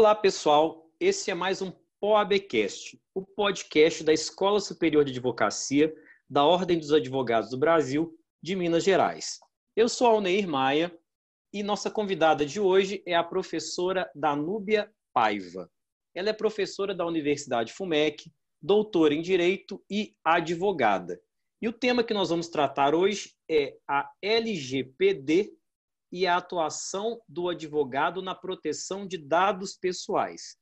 Olá, pessoal. Esse é mais um POABcast, o podcast da Escola Superior de Advocacia da Ordem dos Advogados do Brasil de Minas Gerais. Eu sou Alneir Maia e nossa convidada de hoje é a professora Danúbia Paiva. Ela é professora da Universidade FUMEC, doutora em Direito e advogada. E o tema que nós vamos tratar hoje é a LGPD e a atuação do advogado na proteção de dados pessoais.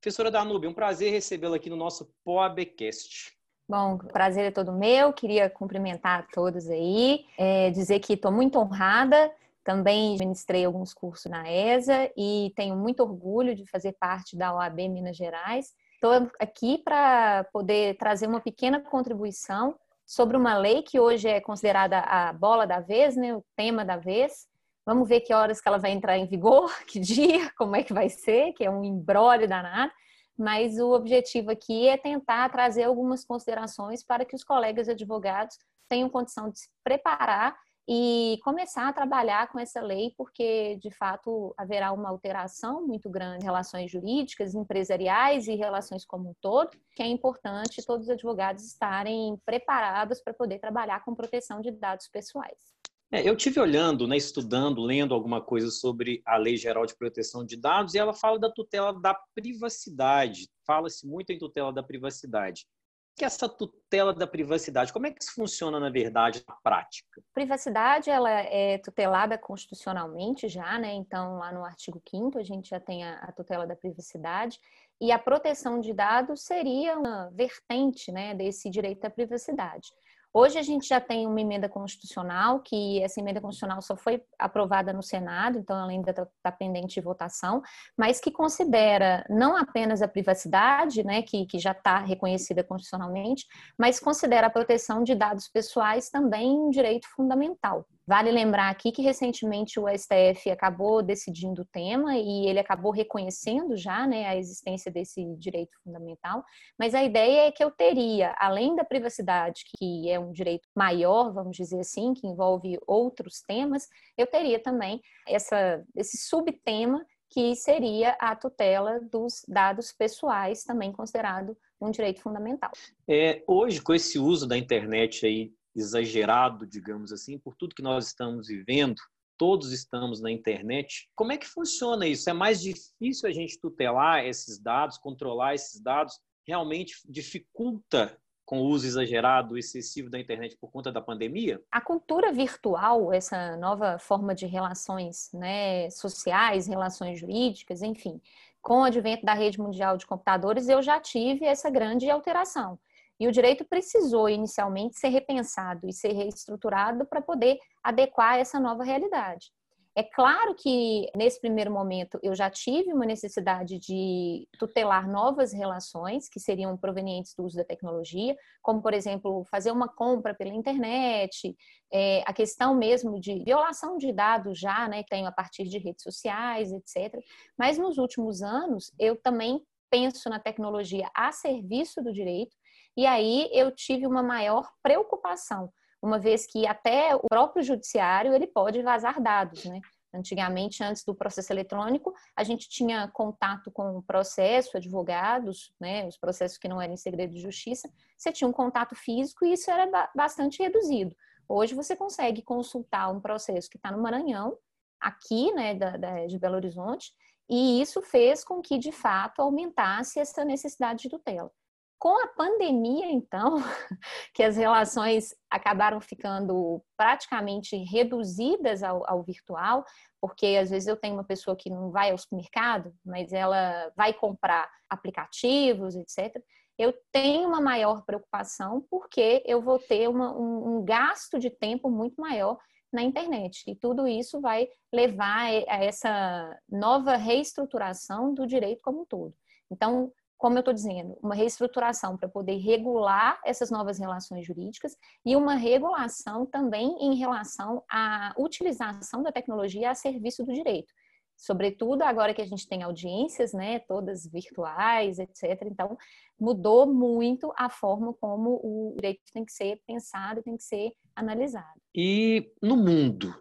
Professora Danube, um prazer recebê-la aqui no nosso POABcast. Bom, prazer é todo meu. Queria cumprimentar a todos aí, é, dizer que estou muito honrada. Também ministrei alguns cursos na ESA e tenho muito orgulho de fazer parte da OAB Minas Gerais. Estou aqui para poder trazer uma pequena contribuição sobre uma lei que hoje é considerada a bola da vez, né, o tema da vez, Vamos ver que horas que ela vai entrar em vigor, que dia, como é que vai ser, que é um embrólio danado. Mas o objetivo aqui é tentar trazer algumas considerações para que os colegas advogados tenham condição de se preparar e começar a trabalhar com essa lei, porque de fato haverá uma alteração muito grande em relações jurídicas, empresariais e relações como um todo, que é importante todos os advogados estarem preparados para poder trabalhar com proteção de dados pessoais. É, eu tive olhando, né, estudando, lendo alguma coisa sobre a Lei Geral de Proteção de Dados e ela fala da tutela da privacidade. Fala-se muito em tutela da privacidade. O que é essa tutela da privacidade? Como é que isso funciona na verdade, na prática? Privacidade ela é tutelada constitucionalmente já, né? Então lá no artigo 5 a gente já tem a, a tutela da privacidade e a proteção de dados seria uma vertente, né, desse direito à privacidade. Hoje a gente já tem uma emenda constitucional, que essa emenda constitucional só foi aprovada no Senado, então ela ainda está tá pendente de votação, mas que considera não apenas a privacidade, né, que, que já está reconhecida constitucionalmente, mas considera a proteção de dados pessoais também um direito fundamental. Vale lembrar aqui que recentemente o STF acabou decidindo o tema e ele acabou reconhecendo já né, a existência desse direito fundamental, mas a ideia é que eu teria, além da privacidade, que é um direito maior, vamos dizer assim, que envolve outros temas, eu teria também essa, esse subtema que seria a tutela dos dados pessoais, também considerado um direito fundamental. É, hoje, com esse uso da internet aí exagerado, digamos assim, por tudo que nós estamos vivendo, todos estamos na internet. Como é que funciona isso? É mais difícil a gente tutelar esses dados, controlar esses dados? Realmente dificulta com o uso exagerado, excessivo da internet por conta da pandemia? A cultura virtual, essa nova forma de relações né, sociais, relações jurídicas, enfim, com o advento da rede mundial de computadores, eu já tive essa grande alteração. E o direito precisou inicialmente ser repensado e ser reestruturado para poder adequar essa nova realidade. É claro que nesse primeiro momento eu já tive uma necessidade de tutelar novas relações que seriam provenientes do uso da tecnologia, como por exemplo fazer uma compra pela internet, é, a questão mesmo de violação de dados já, né, que tem a partir de redes sociais, etc. Mas nos últimos anos eu também penso na tecnologia a serviço do direito e aí eu tive uma maior preocupação, uma vez que até o próprio judiciário ele pode vazar dados, né? Antigamente, antes do processo eletrônico, a gente tinha contato com o processo, advogados, né, os processos que não eram em segredo de justiça, você tinha um contato físico e isso era bastante reduzido. Hoje você consegue consultar um processo que está no Maranhão, aqui, né, da, da, de Belo Horizonte, e isso fez com que, de fato, aumentasse essa necessidade de tutela. Com a pandemia, então, que as relações acabaram ficando praticamente reduzidas ao, ao, virtual, porque às vezes eu tenho uma pessoa que não vai ao supermercado, mas ela vai comprar aplicativos, etc. Eu tenho uma maior preocupação porque eu vou ter uma, um, um gasto de tempo muito maior na internet. E tudo isso vai levar a essa nova reestruturação do direito como um todo. Então, como eu estou dizendo, uma reestruturação para poder regular essas novas relações jurídicas e uma regulação também em relação à utilização da tecnologia a serviço do direito. Sobretudo agora que a gente tem audiências, né, todas virtuais, etc. Então, mudou muito a forma como o direito tem que ser pensado, tem que ser analisado. E no mundo,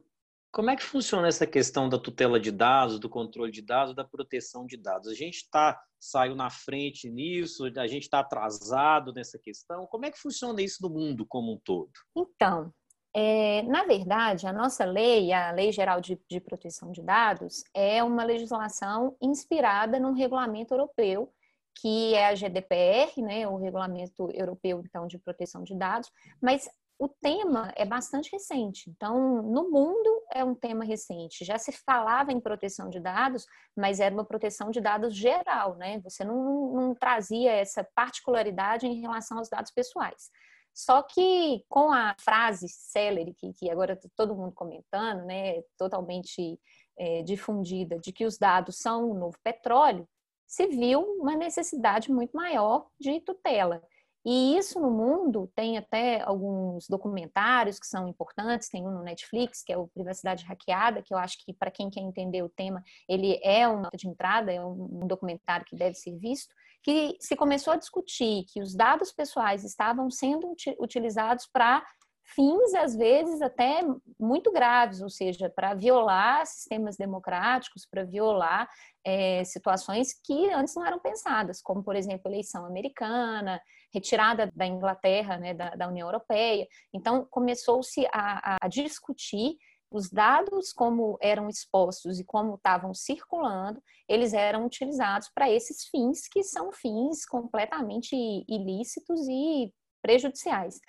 Como é que funciona essa questão da tutela de dados, do controle de dados, da proteção de dados? A gente está saiu na frente nisso, a gente está atrasado nessa questão. Como é que funciona isso no mundo como um todo? Então, é, na verdade, a nossa lei, a Lei Geral de, de Proteção de Dados, é uma legislação inspirada num regulamento europeu que é a GDPR, né, o Regulamento Europeu então de Proteção de Dados, mas o tema é bastante recente. Então, no mundo é um tema recente. Já se falava em proteção de dados, mas era uma proteção de dados geral, né? Você não, não trazia essa particularidade em relação aos dados pessoais. Só que com a frase célere, que, que agora tá todo mundo comentando, né, totalmente é, difundida, de que os dados são o novo petróleo, se viu uma necessidade muito maior de tutela. E isso no mundo tem até alguns documentários que são importantes, tem um no Netflix, que é o Privacidade Hackeada, que eu acho que para quem quer entender o tema, ele é uma de entrada, é um documentário que deve ser visto, que se começou a discutir que os dados pessoais estavam sendo utilizados para fins, às vezes, até muito graves, ou seja, para violar sistemas democráticos, para violar é, situações que antes não eram pensadas, como, por exemplo, eleição americana, retirada da Inglaterra, né, da, da União Europeia. Então, começou-se a, a discutir os dados como eram expostos e como estavam circulando, eles eram utilizados para esses fins que são fins completamente ilícitos e prejudiciais.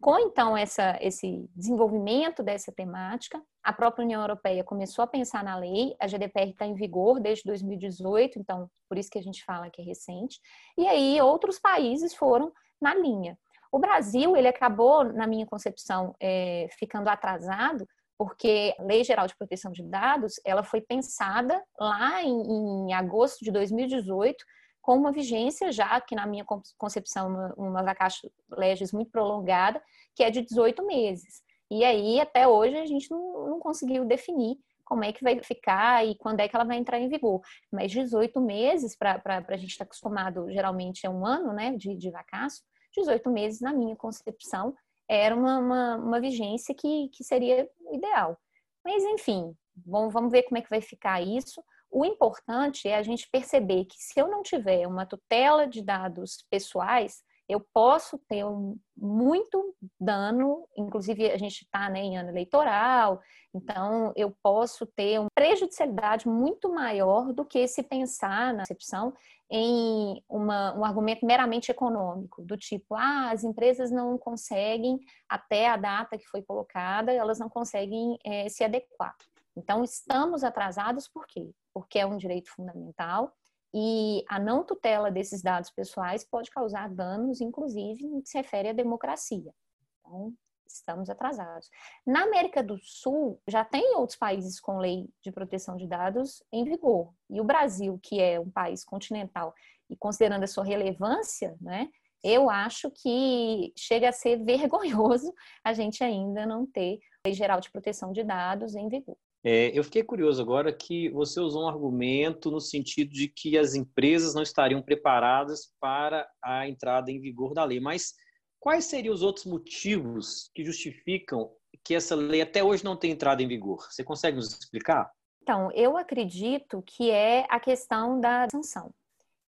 Com então essa, esse desenvolvimento dessa temática, a própria União Europeia começou a pensar na lei, a GDPR está em vigor desde 2018, então por isso que a gente fala que é recente, e aí outros países foram na linha. O Brasil, ele acabou, na minha concepção, é, ficando atrasado, porque a Lei Geral de Proteção de Dados, ela foi pensada lá em, em agosto de 2018, com uma vigência já, que na minha concepção, uma, uma vacatio legis muito prolongada, que é de 18 meses. E aí, até hoje, a gente não, não conseguiu definir como é que vai ficar e quando é que ela vai entrar em vigor. Mas 18 meses, para a gente estar tá acostumado, geralmente é um ano né, de, de vacácio, 18 meses, na minha concepção, era uma, uma, uma vigência que, que seria ideal. Mas, enfim, bom, vamos ver como é que vai ficar isso. O importante é a gente perceber que se eu não tiver uma tutela de dados pessoais, eu posso ter um, muito dano, inclusive a gente está né, em ano eleitoral, então eu posso ter uma prejudicialidade muito maior do que se pensar na concepção em uma, um argumento meramente econômico, do tipo, ah, as empresas não conseguem, até a data que foi colocada, elas não conseguem é, se adequar. Então, estamos atrasados por quê? Porque é um direito fundamental e a não tutela desses dados pessoais pode causar danos, inclusive, no que se refere à democracia. Então, estamos atrasados. Na América do Sul, já tem outros países com lei de proteção de dados em vigor. E o Brasil, que é um país continental, e considerando a sua relevância, né, eu acho que chega a ser vergonhoso a gente ainda não ter lei geral de proteção de dados em vigor. É, eu fiquei curioso agora que você usou um argumento no sentido de que as empresas não estariam preparadas para a entrada em vigor da lei. Mas quais seriam os outros motivos que justificam que essa lei até hoje não tenha entrado em vigor? Você consegue nos explicar? Então, eu acredito que é a questão da sanção.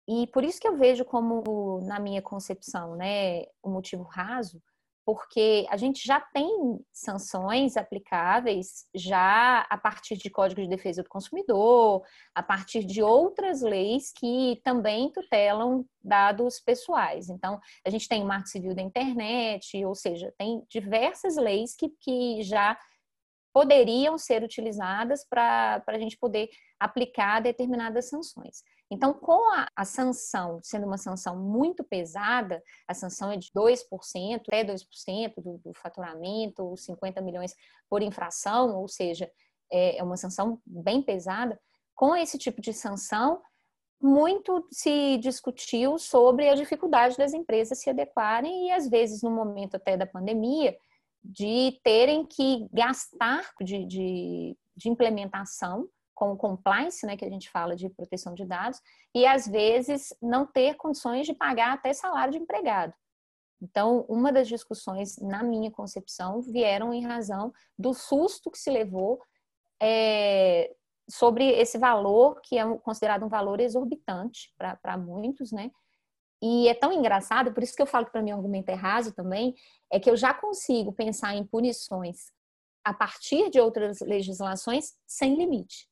E por isso que eu vejo como, na minha concepção, né, o motivo raso, porque a gente já tem sanções aplicáveis já a partir de Código de Defesa do Consumidor, a partir de outras leis que também tutelam dados pessoais. Então, a gente tem o Marco Civil da Internet, ou seja, tem diversas leis que, que já poderiam ser utilizadas para a gente poder aplicar determinadas sanções. Então, com a, a, sanção sendo uma sanção muito pesada, a sanção é de 2%, até 2% do, do faturamento, 50 milhões por infração, ou seja, é, é uma sanção bem pesada. Com esse tipo de sanção, muito se discutiu sobre a dificuldade das empresas se adequarem e, às vezes, no momento até da pandemia, de terem que gastar de, de, de implementação com compliance, né, que a gente fala de proteção de dados, e às vezes não ter condições de pagar até salário de empregado. Então, uma das discussões, na minha concepção, vieram em razão do susto que se levou é, sobre esse valor, que é considerado um valor exorbitante para muitos, né? E é tão engraçado, por isso que eu falo que para mim o argumento é raso também, é que eu já consigo pensar em punições a partir de outras legislações sem limite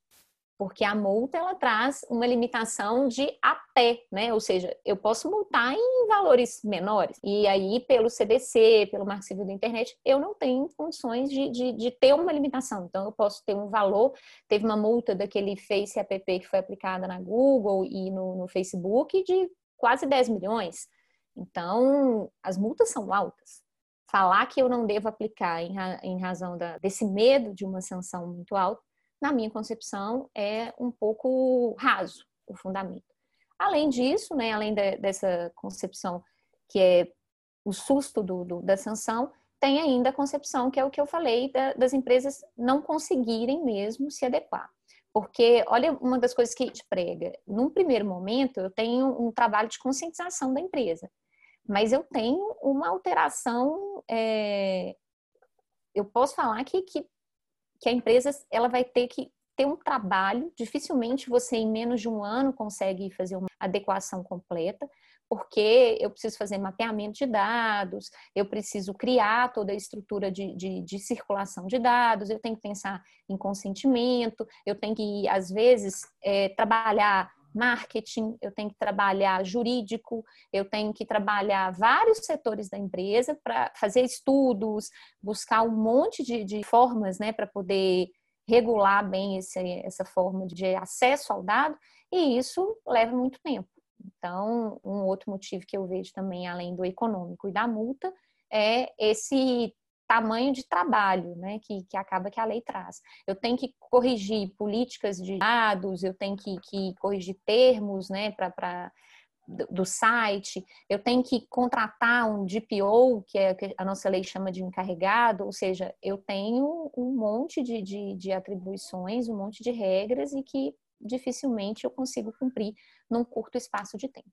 porque a multa ela traz uma limitação de até, né? Ou seja, eu posso multar em valores menores. E aí, pelo CDC, pelo Marco Civil da Internet, eu não tenho condições de, de, de, ter uma limitação. Então, eu posso ter um valor. Teve uma multa daquele Face App que foi aplicada na Google e no, no Facebook de quase 10 milhões. Então, as multas são altas. Falar que eu não devo aplicar em, em razão da, desse medo de uma sanção muito alta na minha concepção, é um pouco raso o fundamento. Além disso, né, além de, dessa concepção que é o susto do, do, da sanção, tem ainda a concepção que é o que eu falei da, das empresas não conseguirem mesmo se adequar. Porque, olha, uma das coisas que a gente prega, num primeiro momento, eu tenho um trabalho de conscientização da empresa, mas eu tenho uma alteração, é, eu posso falar que, que que a empresa ela vai ter que ter um trabalho, dificilmente você em menos de um ano consegue fazer uma adequação completa, porque eu preciso fazer mapeamento de dados, eu preciso criar toda a estrutura de, de, de, circulação de dados, eu tenho que pensar em consentimento, eu tenho que, às vezes, é, trabalhar marketing, eu tenho que trabalhar jurídico, eu tenho que trabalhar vários setores da empresa para fazer estudos, buscar um monte de, de formas né, para poder regular bem esse, essa forma de acesso ao dado, e isso leva muito tempo. Então, um outro motivo que eu vejo também, além do econômico e da multa, é esse tamanho de trabalho né, que, que acaba que a lei traz. Eu tenho que corrigir políticas de dados, eu tenho que, que corrigir termos né, para do site, eu tenho que contratar um DPO, que é que a nossa lei chama de encarregado, ou seja, eu tenho um monte de, de, de atribuições, um monte de regras e que dificilmente eu consigo cumprir num curto espaço de tempo.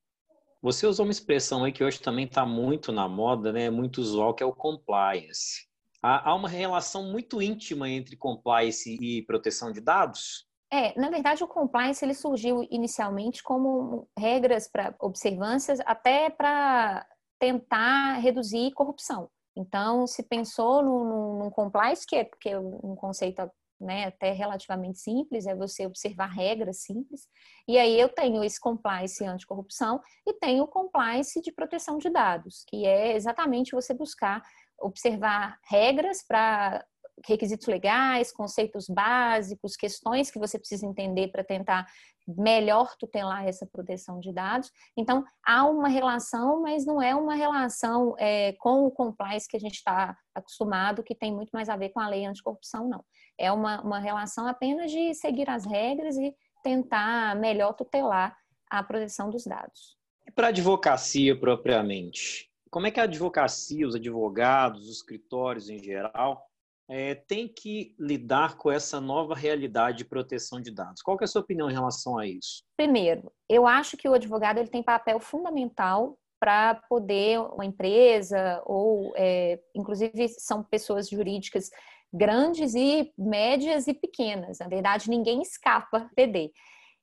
Você usou uma expressão aí que hoje também está muito na moda, né? muito usual, que é o compliance. Há, uma relação muito íntima entre compliance e proteção de dados? É, na verdade, o compliance ele surgiu inicialmente como regras para observâncias, até para tentar reduzir corrupção. Então, se pensou num, num compliance, que é porque é um conceito né, até relativamente simples, é você observar regras simples. E aí eu tenho esse compliance anticorrupção e tenho o compliance de proteção de dados, que é exatamente você buscar observar regras para requisitos legais, conceitos básicos, questões que você precisa entender para tentar melhor tutelar essa proteção de dados. Então, há uma relação, mas não é uma relação é, com o compliance que a gente está acostumado, que tem muito mais a ver com a lei anticorrupção, não. É uma, uma relação apenas de seguir as regras e tentar melhor tutelar a proteção dos dados. E para a advocacia propriamente? Como é que a advocacia, os advogados, os escritórios em geral, é, tem que lidar com essa nova realidade de proteção de dados. Qual é a sua opinião em relação a isso? Primeiro, eu acho que o advogado ele tem papel fundamental para poder uma empresa ou, é, inclusive, são pessoas jurídicas grandes e médias e pequenas. Na verdade, ninguém escapa PD.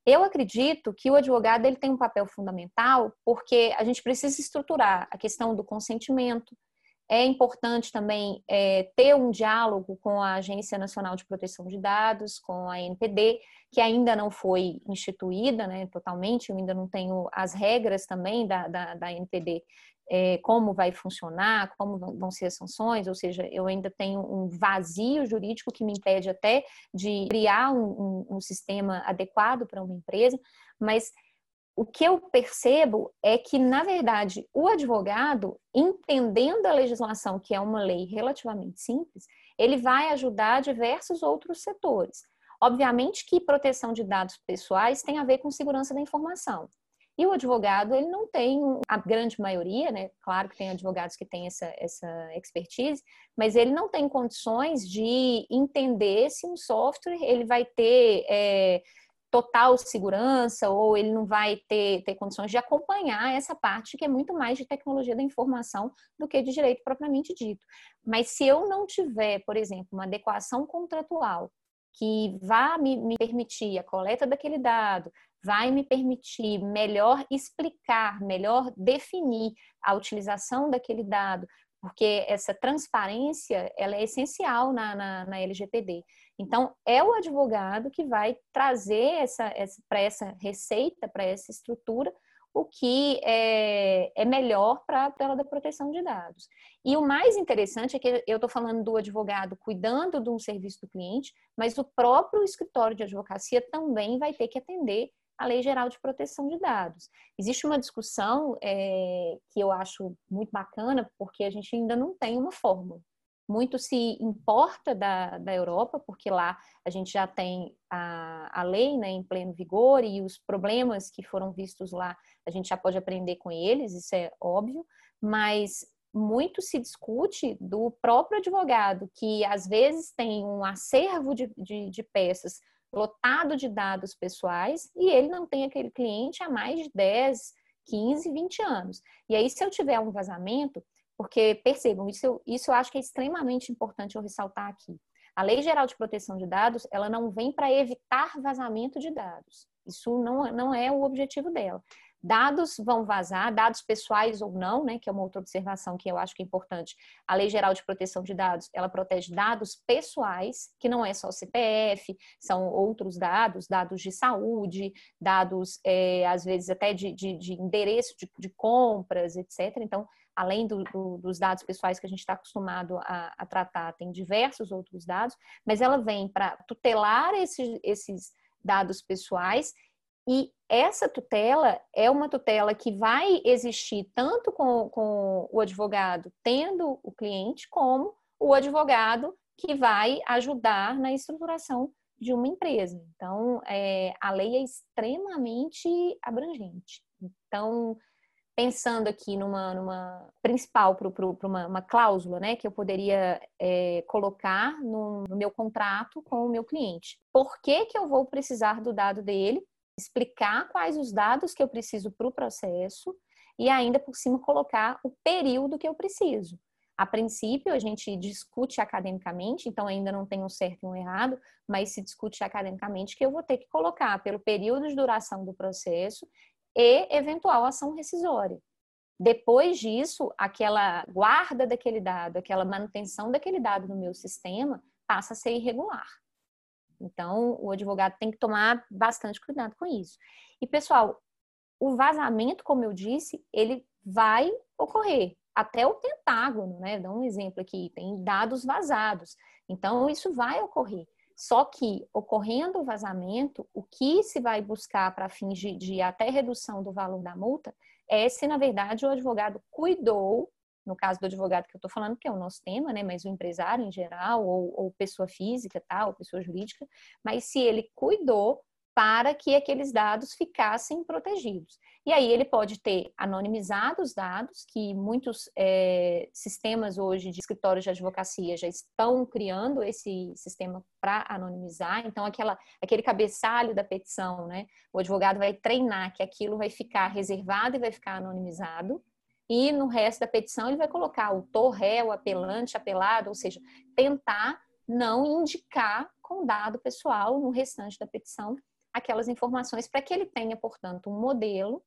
Eu acredito que o advogado ele tem um papel fundamental porque a gente precisa estruturar a questão do consentimento, é importante também é, ter um diálogo com a Agência Nacional de Proteção de Dados, com a NPD, que ainda não foi instituída né, totalmente, eu ainda não tenho as regras também da, da, da NPD, é, como vai funcionar, como vão ser as sanções, ou seja, eu ainda tenho um vazio jurídico que me impede até de criar um, um, um sistema adequado para uma empresa, mas o que eu percebo é que, na verdade, o advogado, entendendo a legislação, que é uma lei relativamente simples, ele vai ajudar diversos outros setores. Obviamente que proteção de dados pessoais tem a ver com segurança da informação. E o advogado, ele não tem, a grande maioria, né? Claro que tem advogados que têm essa, essa expertise, mas ele não tem condições de entender se um software ele vai ter é, total segurança ou ele não vai ter, ter condições de acompanhar essa parte que é muito mais de tecnologia da informação do que de direito propriamente dito. Mas se eu não tiver, por exemplo, uma adequação contratual que vai me, me permitir a coleta daquele dado, vai me permitir melhor explicar, melhor definir a utilização daquele dado, porque essa transparência ela é essencial na, na, na LGPD. Então, é o advogado que vai trazer essa, essa para essa receita, para essa estrutura, o que é, é melhor para a tela da proteção de dados. E o mais interessante é que eu estou falando do advogado cuidando de um serviço do cliente, mas o próprio escritório de advocacia também vai ter que atender a Lei Geral de Proteção de Dados. Existe uma discussão é, que eu acho muito bacana, porque a gente ainda não tem uma fórmula muito se importa da, da Europa, porque lá a gente já tem a, a lei né, em pleno vigor e os problemas que foram vistos lá a gente já pode aprender com eles, isso é óbvio, mas muito se discute do próprio advogado, que às vezes tem um acervo de, de, de peças lotado de dados pessoais e ele não tem aquele cliente há mais de 10, 15, 20 anos. E aí, se eu tiver um vazamento, porque, percebam, isso, isso eu acho que é extremamente importante eu ressaltar aqui. A Lei Geral de Proteção de Dados, ela não vem para evitar vazamento de dados. Isso não, não é o objetivo dela. Dados vão vazar, dados pessoais ou não, né, que é uma outra observação que eu acho que é importante. A Lei Geral de Proteção de Dados, ela protege dados pessoais, que não é só CPF, são outros dados, dados de saúde, dados, é, às vezes, até de, de, de endereço de, de, compras, etc. Então, além do, do, dos dados pessoais que a gente está acostumado a, a, tratar, tem diversos outros dados, mas ela vem para tutelar esses, esses dados pessoais e essa tutela é uma tutela que vai existir tanto com, com o advogado tendo o cliente, como o advogado que vai ajudar na estruturação de uma empresa. Então, é, a lei é extremamente abrangente. Então, pensando aqui numa, numa principal para uma, uma, cláusula, né, que eu poderia é, colocar no, no, meu contrato com o meu cliente. Por que, que eu vou precisar do dado dele? explicar quais os dados que eu preciso para o processo e ainda por cima colocar o período que eu preciso. A princípio, a gente discute academicamente, então ainda não tem um certo e um errado, mas se discute academicamente que eu vou ter que colocar pelo período de duração do processo e eventual ação rescisória. Depois disso, aquela guarda daquele dado, aquela manutenção daquele dado no meu sistema passa a ser irregular. Então, o advogado tem que tomar bastante cuidado com isso. E, pessoal, o vazamento, como eu disse, ele vai ocorrer. Até o Pentágono, né? Dá um exemplo aqui, tem dados vazados. Então, isso vai ocorrer. Só que, ocorrendo o vazamento, o que se vai buscar para fins de, de até redução do valor da multa é se, na verdade, o advogado cuidou no caso do advogado que eu estou falando, que é o nosso tema, né, mas o empresário em geral, ou, ou pessoa física, tal, ou pessoa jurídica, mas se ele cuidou para que aqueles dados ficassem protegidos. E aí ele pode ter anonimizado os dados, que muitos é, sistemas hoje de escritórios de advocacia já estão criando esse sistema para anonimizar. Então, aquela, aquele cabeçalho da petição, né? O advogado vai treinar que aquilo vai ficar reservado e vai ficar anonimizado e no resto da petição ele vai colocar autor, réu, apelante, apelado, ou seja, tentar não indicar com dado pessoal no restante da petição aquelas informações para que ele tenha, portanto, um modelo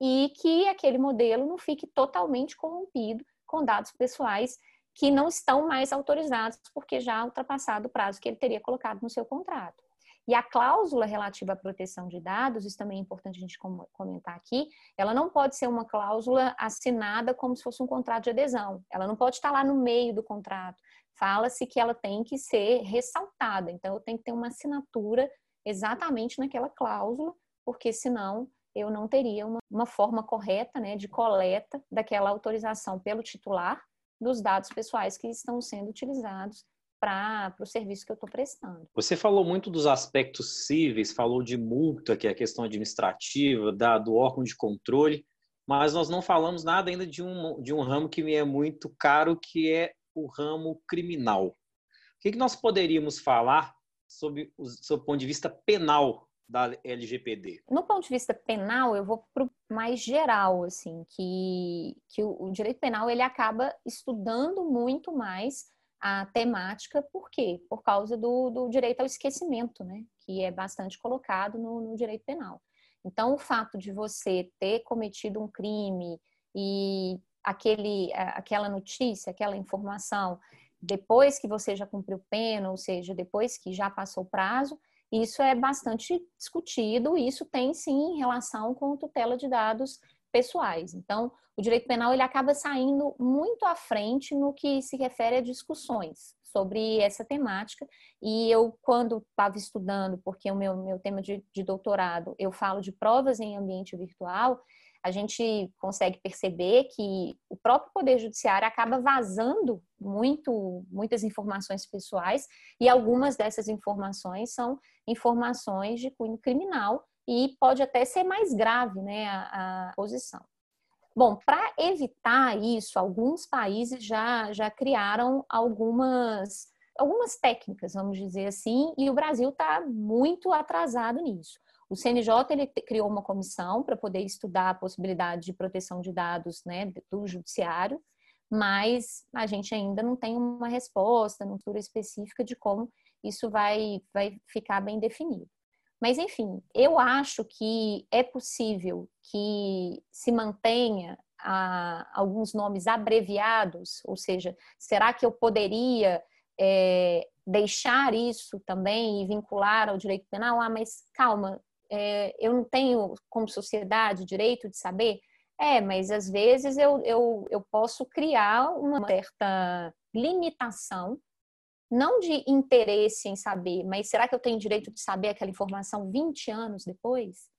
e que aquele modelo não fique totalmente corrompido com dados pessoais que não estão mais autorizados porque já ultrapassado o prazo que ele teria colocado no seu contrato. E a cláusula relativa à proteção de dados, isso também é importante a gente comentar aqui, ela não pode ser uma cláusula assinada como se fosse um contrato de adesão. Ela não pode estar lá no meio do contrato. Fala-se que ela tem que ser ressaltada. Então, eu tenho que ter uma assinatura exatamente naquela cláusula, porque senão eu não teria uma, uma forma correta né, de coleta daquela autorização pelo titular dos dados pessoais que estão sendo utilizados para o serviço que eu estou prestando. Você falou muito dos aspectos cíveis, falou de multa, que é a questão administrativa, da, do órgão de controle, mas nós não falamos nada ainda de um, de um ramo que me é muito caro, que é o ramo criminal. O que, que nós poderíamos falar sobre o seu ponto de vista penal da LGPD? No ponto de vista penal, eu vou para o mais geral, assim, que, que o, o direito penal ele acaba estudando muito mais a temática, por quê? Por causa do, do direito ao esquecimento, né? Que é bastante colocado no, no direito penal. Então, o fato de você ter cometido um crime e aquele, aquela notícia, aquela informação, depois que você já cumpriu pena, ou seja, depois que já passou o prazo, isso é bastante discutido, isso tem sim relação com tutela de dados pessoais. Então, o direito penal ele acaba saindo muito à frente no que se refere a discussões sobre essa temática. E eu, quando estava estudando, porque o meu, meu tema de, de doutorado, eu falo de provas em ambiente virtual, a gente consegue perceber que o próprio Poder Judiciário acaba vazando muito, muitas informações pessoais e algumas dessas informações são informações de cunho criminal e pode até ser mais grave né, a, a posição. Bom, para evitar isso, alguns países já, já criaram algumas, algumas técnicas, vamos dizer assim, e o Brasil está muito atrasado nisso. O CNJ ele criou uma comissão para poder estudar a possibilidade de proteção de dados né, do judiciário, mas a gente ainda não tem uma resposta, uma cultura específica de como isso vai, vai ficar bem definido. Mas, enfim, eu acho que é possível que se mantenha ah, alguns nomes abreviados, ou seja, será que eu poderia é, deixar isso também e vincular ao direito penal? Ah, mas calma, é, eu não tenho, como sociedade, direito de saber? É, mas às vezes eu, eu, eu posso criar uma certa limitação, não de interesse em saber, mas será que eu tenho direito de saber aquela informação 20 anos depois?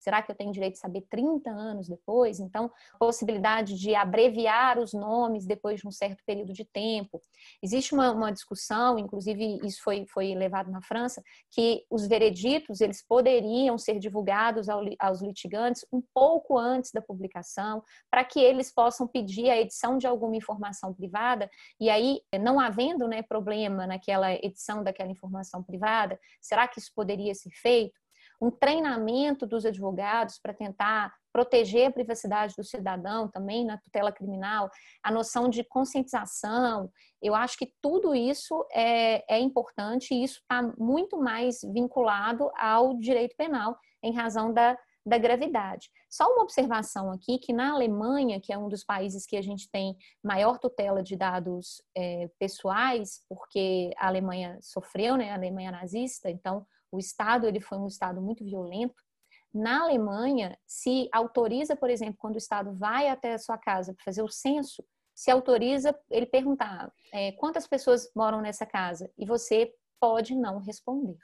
Será que eu tenho direito de saber 30 anos depois? Então, possibilidade de abreviar os nomes depois de um certo período de tempo. Existe uma, uma discussão, inclusive isso foi, foi levado na França, que os vereditos eles poderiam ser divulgados ao, aos litigantes um pouco antes da publicação, para que eles possam pedir a edição de alguma informação privada, e aí, não havendo né, problema naquela edição daquela informação privada, será que isso poderia ser feito? Um treinamento dos advogados para tentar proteger a privacidade do cidadão também na tutela criminal, a noção de conscientização. Eu acho que tudo isso é, é importante e isso está muito mais vinculado ao direito penal em razão da, da gravidade. Só uma observação aqui, que na Alemanha, que é um dos países que a gente tem maior tutela de dados é, pessoais, porque a Alemanha sofreu, né, a Alemanha nazista, então o Estado ele foi um Estado muito violento. Na Alemanha, se autoriza, por exemplo, quando o Estado vai até a sua casa para fazer o censo, se autoriza ele perguntar é, quantas pessoas moram nessa casa e você pode não responder,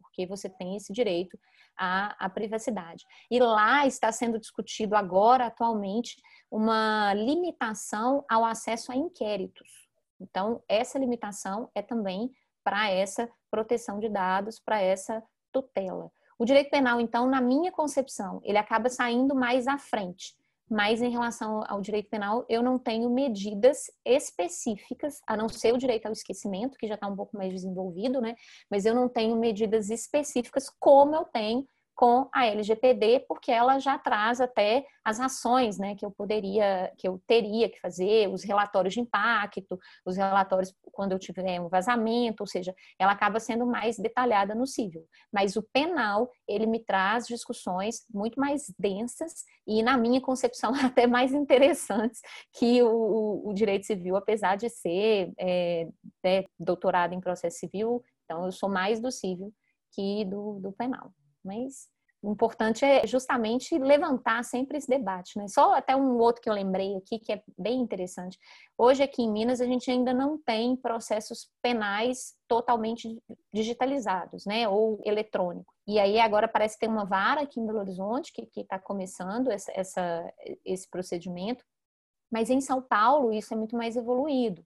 porque você tem esse direito à, à privacidade. E lá está sendo discutido agora, atualmente, uma limitação ao acesso a inquéritos. Então, essa limitação é também para essa proteção de dados, para essa tutela. O direito penal, então, na minha concepção, ele acaba saindo mais à frente. Mas em relação ao direito penal, eu não tenho medidas específicas, a não ser o direito ao esquecimento, que já está um pouco mais desenvolvido, né? Mas eu não tenho medidas específicas como eu tenho com a LGPD, porque ela já traz até as ações né, que eu poderia, que eu teria que fazer, os relatórios de impacto, os relatórios quando eu tiver um vazamento, ou seja, ela acaba sendo mais detalhada no civil. Mas o penal, ele me traz discussões muito mais densas e, na minha concepção, até mais interessantes que o, o direito civil, apesar de ser é, é, doutorado em processo civil, então eu sou mais do civil que do, do penal. Mas o importante é justamente levantar sempre esse debate, né? Só até um outro que eu lembrei aqui que é bem interessante. Hoje aqui em Minas a gente ainda não tem processos penais totalmente digitalizados, né? Ou eletrônicos. E aí agora parece que tem uma vara aqui em Belo Horizonte que está começando essa, essa, esse procedimento. Mas em São Paulo isso é muito mais evoluído.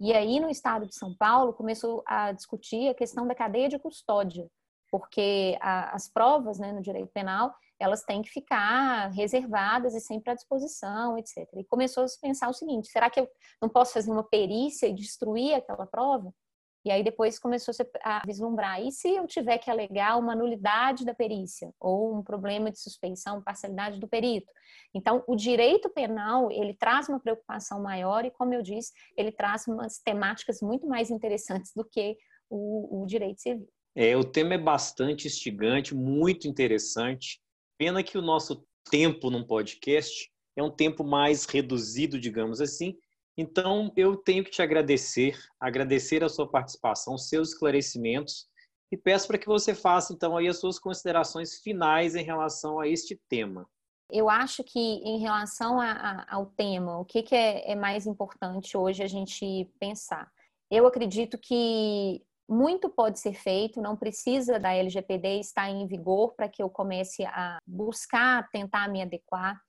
E aí no estado de São Paulo começou a discutir a questão da cadeia de custódia porque a, as provas né, no direito penal elas têm que ficar reservadas e sempre à disposição, etc. E começou a se pensar o seguinte: será que eu não posso fazer uma perícia e destruir aquela prova? E aí depois começou a vislumbrar, e se eu tiver que alegar uma nulidade da perícia ou um problema de suspeição, parcialidade do perito? Então, o direito penal, ele traz uma preocupação maior e, como eu disse, ele traz umas temáticas muito mais interessantes do que o, o direito civil. É, o tema é bastante instigante, muito interessante. Pena que o nosso tempo num podcast é um tempo mais reduzido, digamos assim, então, eu tenho que te agradecer, agradecer a sua participação, seus esclarecimentos e peço para que você faça então aí as suas considerações finais em relação a este tema. Eu acho que em relação a, a, ao tema, o que, que é, é mais importante hoje a gente pensar? Eu acredito que muito pode ser feito, não precisa da LGPD estar em vigor para que eu comece a buscar, tentar me adequar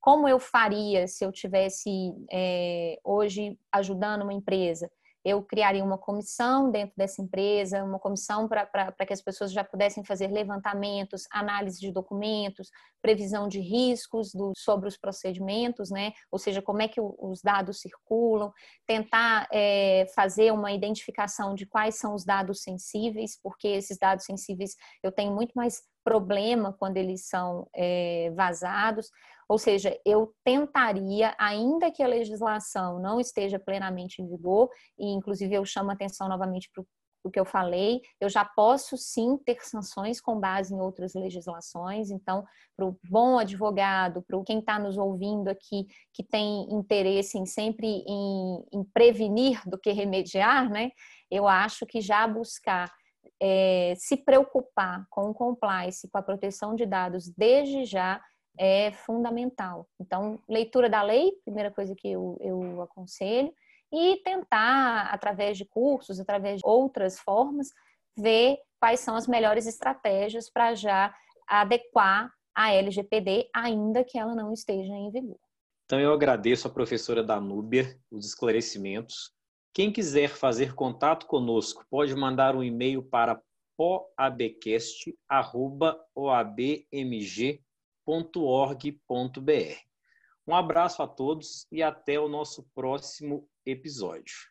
como eu faria se eu tivesse é, hoje ajudando uma empresa? Eu criaria uma comissão dentro dessa empresa, uma comissão para que as pessoas já pudessem fazer levantamentos, análise de documentos, previsão de riscos do, sobre os procedimentos, né? Ou seja, como é que os dados circulam, tentar é, fazer uma identificação de quais são os dados sensíveis, porque esses dados sensíveis eu tenho muito mais problema quando eles são é, vazados. Ou seja, eu tentaria, ainda que a legislação não esteja plenamente em vigor, e inclusive eu chamo atenção novamente para o que eu falei, eu já posso sim ter sanções com base em outras legislações. Então, para o bom advogado, para quem está nos ouvindo aqui, que tem interesse em sempre em, em, prevenir do que remediar, né? Eu acho que já buscar é, se preocupar com o compliance, com a proteção de dados desde já é fundamental. Então, leitura da lei, primeira coisa que eu, eu aconselho, e tentar, através de cursos, através de outras formas, ver quais são as melhores estratégias para já adequar a LGPD, ainda que ela não esteja em vigor. Então, eu agradeço à professora Danúbia os esclarecimentos. Quem quiser fazer contato conosco, pode mandar um e-mail para poabcast.oabmg.com www.ecosistema.org.br. Um abraço a todos e até o nosso próximo episódio.